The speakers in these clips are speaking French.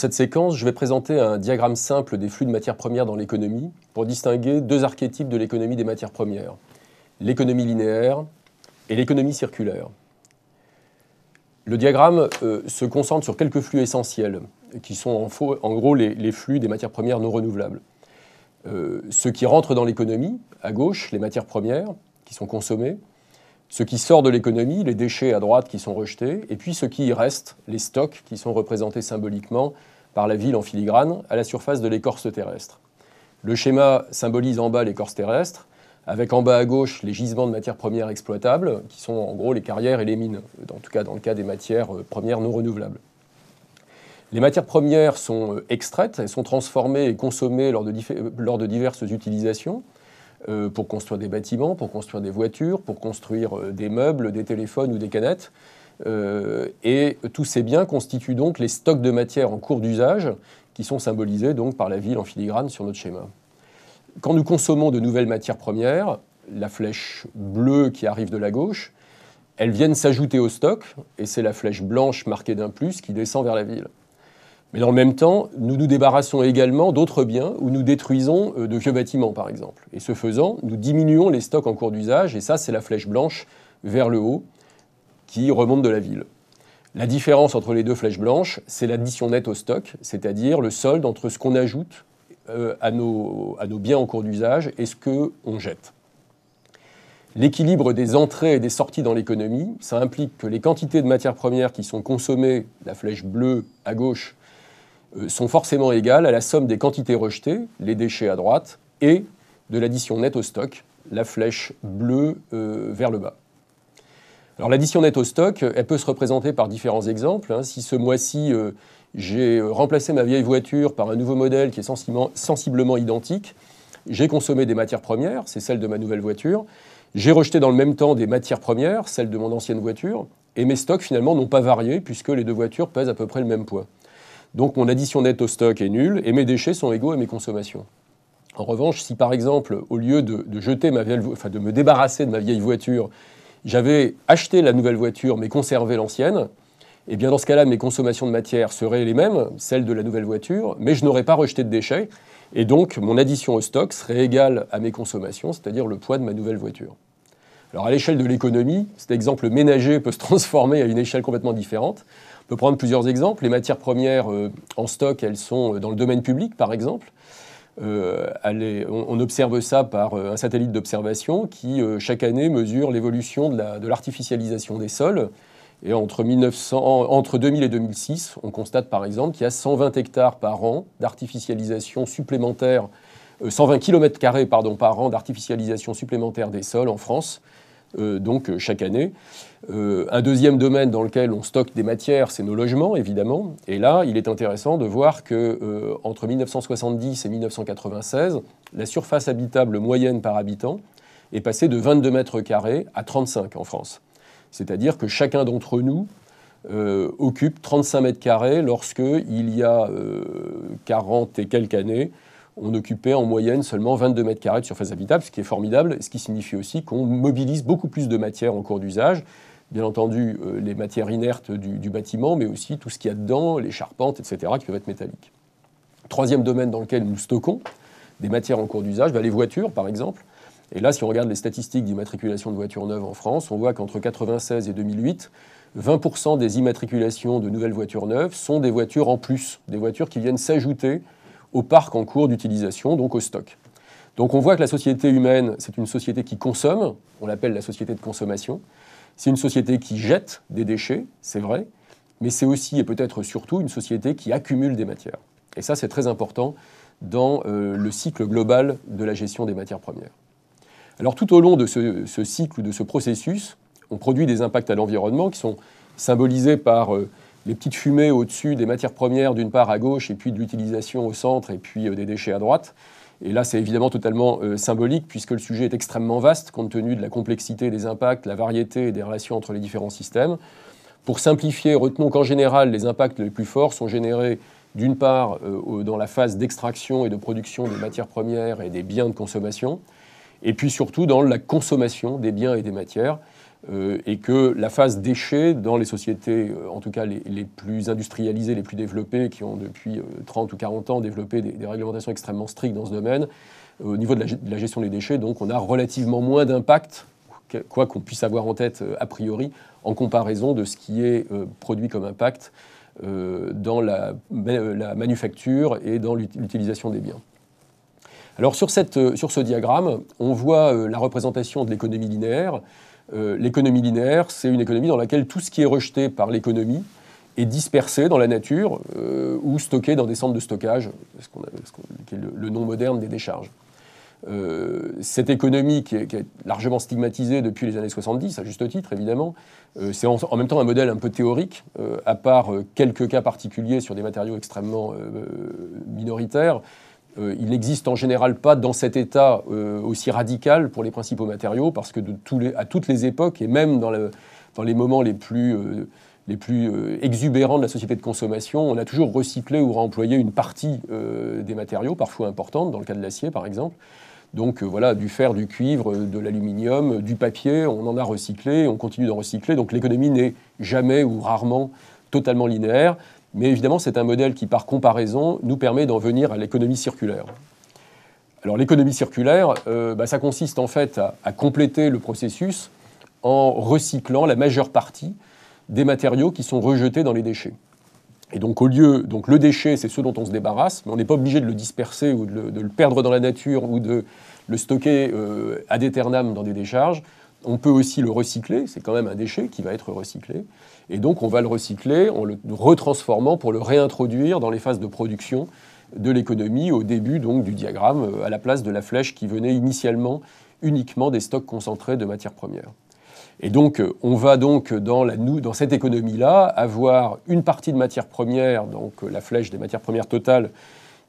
cette séquence, je vais présenter un diagramme simple des flux de matières premières dans l'économie pour distinguer deux archétypes de l'économie des matières premières, l'économie linéaire et l'économie circulaire. Le diagramme euh, se concentre sur quelques flux essentiels, qui sont en, gros les, flux des matières premières non renouvelables. Euh, ce qui rentre dans l'économie, à gauche, les matières premières qui sont consommées, ce qui sort de l'économie, les déchets à droite qui sont rejetés, et puis ce qui y reste, les stocks qui sont représentés symboliquement par la ville en filigrane à la surface de l'écorce terrestre. Le schéma symbolise en bas l'écorce terrestre, avec en bas à gauche les gisements de matières premières exploitables, qui sont en gros les carrières et les mines, en tout cas dans le cas des matières euh, premières non renouvelables. Les matières premières sont euh, extraites, elles sont transformées et consommées lors de, de diverses utilisations. Euh, pour construire des bâtiments, pour construire des voitures, pour construire euh, des meubles, des téléphones ou des canettes. Euh, et tous ces biens constituent donc les stocks de matière en cours d'usage qui sont symbolisés donc par la ville en filigrane sur notre schéma. Quand nous consommons de nouvelles matières premières, la flèche bleue qui arrive de la gauche, elles viennent s'ajouter au stock, et c'est la flèche blanche marquée d'un plus qui descend vers la ville. Mais dans le même temps, nous nous débarrassons également d'autres biens où nous détruisons euh, de vieux bâtiments, par exemple. Et ce faisant, nous diminuons les stocks en cours d'usage, et ça, c'est la flèche blanche vers le haut qui remonte de la ville. La différence entre les deux flèches blanches, c'est l'addition nette au stock, c'est-à-dire le solde entre ce qu'on ajoute euh, à, nos, biens en cours d'usage et ce qu'on jette. L'équilibre des entrées et des sorties dans l'économie, ça implique que les quantités de matières premières qui sont consommées, la flèche bleue à gauche, euh, sont forcément égales à la somme des quantités rejetées, les déchets à droite, et de l'addition nette au stock, la flèche bleue euh, vers le bas. Alors l'addition nette au stock, peut se représenter par différents exemples. Hein. Si ce mois-ci, euh, j'ai remplacé ma vieille voiture par un nouveau modèle qui est sensiblement, sensiblement identique, j'ai consommé des matières premières, c'est celle de ma nouvelle voiture, j'ai rejeté dans le même temps des matières premières, celles de mon ancienne voiture, et mes stocks finalement n'ont pas varié puisque les deux voitures pèsent à peu près le même poids. Donc mon addition nette au stock est nulle et mes déchets sont égaux à mes consommations. En revanche, si par exemple, au lieu de, jeter ma vieille, enfin de me débarrasser de ma vieille voiture, j'avais acheté la nouvelle voiture mais conservé l'ancienne, eh bien dans ce cas-là, mes consommations de matière seraient les mêmes, celles de la nouvelle voiture, mais je n'aurais pas rejeté de déchets, et donc mon addition au stock serait égale à mes consommations, c'est-à-dire le poids de ma nouvelle voiture. Alors à l'échelle de l'économie, cet exemple ménager peut se transformer à une échelle complètement différente. On peut prendre plusieurs exemples. Les matières premières euh, en stock, elles sont euh, dans le domaine public, par exemple. Euh, on, observe ça par un satellite d'observation qui, chaque année, mesure l'évolution de l'artificialisation des sols. Et entre, 1900, entre 2000 et 2006, on constate par exemple qu'il y a 120 hectares par an d'artificialisation supplémentaire 120 km par an d'artificialisation supplémentaire des sols en France, euh, donc euh, chaque année. Euh, un deuxième domaine dans lequel on stocke des matières, c'est nos logements, évidemment. Et là, il est intéressant de voir que entre 1970 et 1996, la surface habitable moyenne par habitant est passée de 22 mètres carrés à 35 en France. C'est-à-dire que chacun d'entre nous occupe 35 mètres carrés lorsqu'il y a 40 et quelques années, on occupait en moyenne seulement 22 mètres carrés de surface habitable, ce qui est formidable, ce qui signifie aussi qu'on mobilise beaucoup plus de matière en cours d'usage. Bien entendu, euh, les matières inertes du, bâtiment, mais aussi tout ce qu'il y a dedans, les charpentes, etc., qui peuvent être métalliques. Troisième domaine dans lequel nous stockons des matières en cours d'usage, bah, les voitures par exemple. Et là, si on regarde les statistiques d'immatriculation de voitures neuves en France, on voit qu'entre 1996 et 2008, 20% des immatriculations de nouvelles voitures neuves sont des voitures en plus, des voitures qui viennent s'ajouter au parc en cours d'utilisation, donc au stock. Donc on voit que la société humaine, c'est une société qui consomme, on l'appelle la société de consommation. C'est une société qui jette des déchets, c'est vrai, mais c'est aussi et peut-être surtout une société qui accumule des matières. Et ça, c'est très important dans euh, le cycle global de la gestion des matières premières. Alors tout au long de ce, cycle ou de ce processus, on produit des impacts à l'environnement qui sont symbolisés par euh, les petites fumées au-dessus des matières premières d'une part à gauche et puis de l'utilisation au centre et puis euh, des déchets à droite. Et là, c'est évidemment totalement euh, symbolique puisque le sujet est extrêmement vaste compte tenu de la complexité des impacts, la variété des relations entre les différents systèmes. Pour simplifier, retenons qu'en général, les impacts les plus forts sont générés d'une part euh, dans la phase d'extraction et de production des matières premières et des biens de consommation, et puis surtout dans la consommation des biens et des matières. Et que la phase déchets dans les sociétés, en tout cas les, plus industrialisées, les plus développées, qui ont depuis 30 ou 40 ans développé des, réglementations extrêmement strictes dans ce domaine, au niveau de la, gestion des déchets, donc on a relativement moins d'impact, quoi qu'on puisse avoir en tête a priori, en comparaison de ce qui est produit comme impact dans la, la manufacture et dans l'utilisation des biens. Alors sur, cette, sur, ce diagramme, on voit la représentation de l'économie linéaire. Euh, l'économie linéaire, c'est une économie dans laquelle tout ce qui est rejeté par l'économie est dispersé dans la nature euh, ou stocké dans des centres de stockage, ce qui est le, nom moderne des décharges. Euh, cette économie qui est, largement stigmatisée depuis les années 70, à juste titre évidemment, c'est en, même temps un modèle un peu théorique, à part quelques cas particuliers sur des matériaux extrêmement minoritaires. Euh, il n'existe en général pas dans cet état euh, aussi radical pour les principaux matériaux, parce que à toutes les époques, et même dans, les moments les plus, euh, exubérants de la société de consommation, on a toujours recyclé ou réemployé une partie des matériaux, parfois importante, dans le cas de l'acier par exemple. Donc voilà, du fer, du cuivre, de l'aluminium, du papier, on en a recyclé, on continue d'en recycler. Donc l'économie n'est jamais ou rarement totalement linéaire. Mais évidemment, c'est un modèle qui, par comparaison, nous permet d'en venir à l'économie circulaire. Alors l'économie circulaire, euh, bah, ça consiste en fait à, compléter le processus en recyclant la majeure partie des matériaux qui sont rejetés dans les déchets. Et donc au lieu, donc le déchet, c'est ce dont on se débarrasse, mais on n'est pas obligé de le disperser ou de le, perdre dans la nature ou de le stocker euh, ad aeternam dans des décharges. On peut aussi le recycler, c'est quand même un déchet qui va être recyclé. Et donc on va le recycler en le retransformant pour le réintroduire dans les phases de production de l'économie au début donc du diagramme, euh, à la place de la flèche qui venait initialement uniquement des stocks concentrés de matières premières. Et donc euh, on va donc dans, dans cette économie-là avoir une partie de matières premières, donc euh, la flèche des matières premières totales,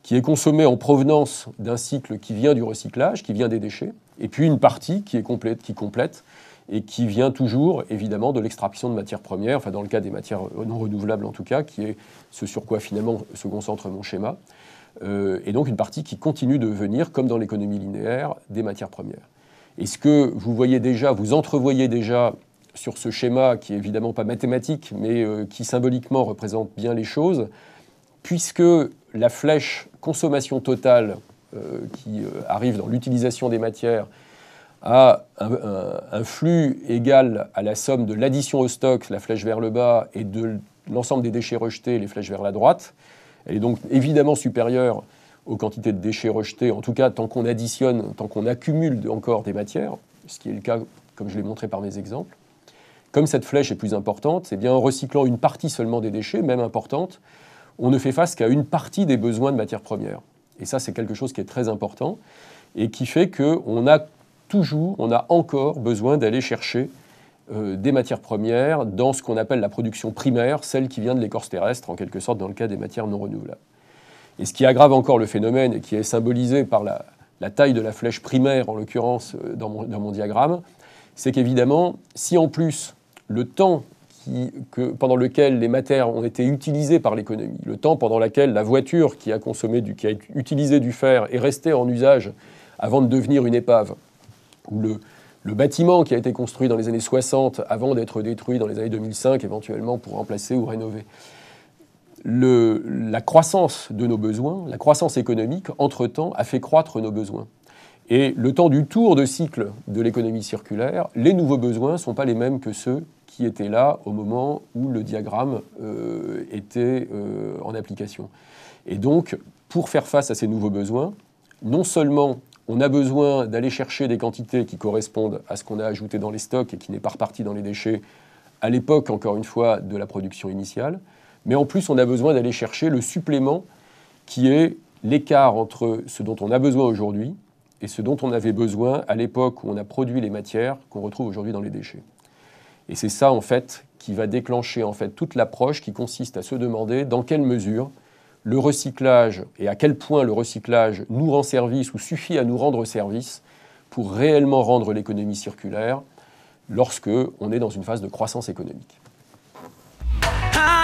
qui est consommée en provenance d'un cycle qui vient du recyclage, qui vient des déchets, et puis une partie qui est complète, qui complète et qui vient toujours évidemment de l'extraction de matières premières, enfin dans le cas des matières non renouvelables en tout cas, qui est ce sur quoi finalement se concentre mon schéma, euh, et donc une partie qui continue de venir, comme dans l'économie linéaire, des matières premières. Et ce que vous voyez déjà, vous entrevoyez déjà sur ce schéma, qui est évidemment pas mathématique, mais euh, qui symboliquement représente bien les choses, puisque la flèche consommation totale euh, qui arrive dans l'utilisation des matières à un, flux égal à la somme de l'addition au stock, la flèche vers le bas, et de l'ensemble des déchets rejetés, les flèches vers la droite. Elle est donc évidemment supérieure aux quantités de déchets rejetés, en tout cas tant qu'on additionne, tant qu'on accumule encore des matières, ce qui est le cas comme je l'ai montré par mes exemples. Comme cette flèche est plus importante, c'est bien en recyclant une partie seulement des déchets, même importante, on ne fait face qu'à une partie des besoins de matières premières. Et ça, c'est quelque chose qui est très important et qui fait qu'on a toujours, on a encore besoin d'aller chercher euh, des matières premières dans ce qu'on appelle la production primaire, celle qui vient de l'écorce terrestre, en quelque sorte dans le cas des matières non renouvelables. Et ce qui aggrave encore le phénomène, et qui est symbolisé par la, taille de la flèche primaire, en l'occurrence euh, dans, mon, diagramme, c'est qu'évidemment, si en plus le temps que, pendant lequel les matières ont été utilisées par l'économie, le temps pendant lequel la voiture qui a, consommé du, qui a utilisé du fer est restée en usage avant de devenir une épave, ou le, bâtiment qui a été construit dans les années 60 avant d'être détruit dans les années 2005 éventuellement pour remplacer ou rénover. la croissance de nos besoins, la croissance économique, entre-temps, a fait croître nos besoins. Et le temps du tour de cycle de l'économie circulaire, les nouveaux besoins ne sont pas les mêmes que ceux qui étaient là au moment où le diagramme euh, était euh, en application. Et donc, pour faire face à ces nouveaux besoins, non seulement on a besoin d'aller chercher des quantités qui correspondent à ce qu'on a ajouté dans les stocks et qui n'est pas reparti dans les déchets à l'époque, encore une fois, de la production initiale. Mais en plus, on a besoin d'aller chercher le supplément qui est l'écart entre ce dont on a besoin aujourd'hui et ce dont on avait besoin à l'époque où on a produit les matières qu'on retrouve aujourd'hui dans les déchets. Et c'est ça, en fait, qui va déclencher en fait toute l'approche qui consiste à se demander dans quelle mesure le recyclage et à quel point le recyclage nous rend service ou suffit à nous rendre service pour réellement rendre l'économie circulaire lorsque on est dans une phase de croissance économique. Ah,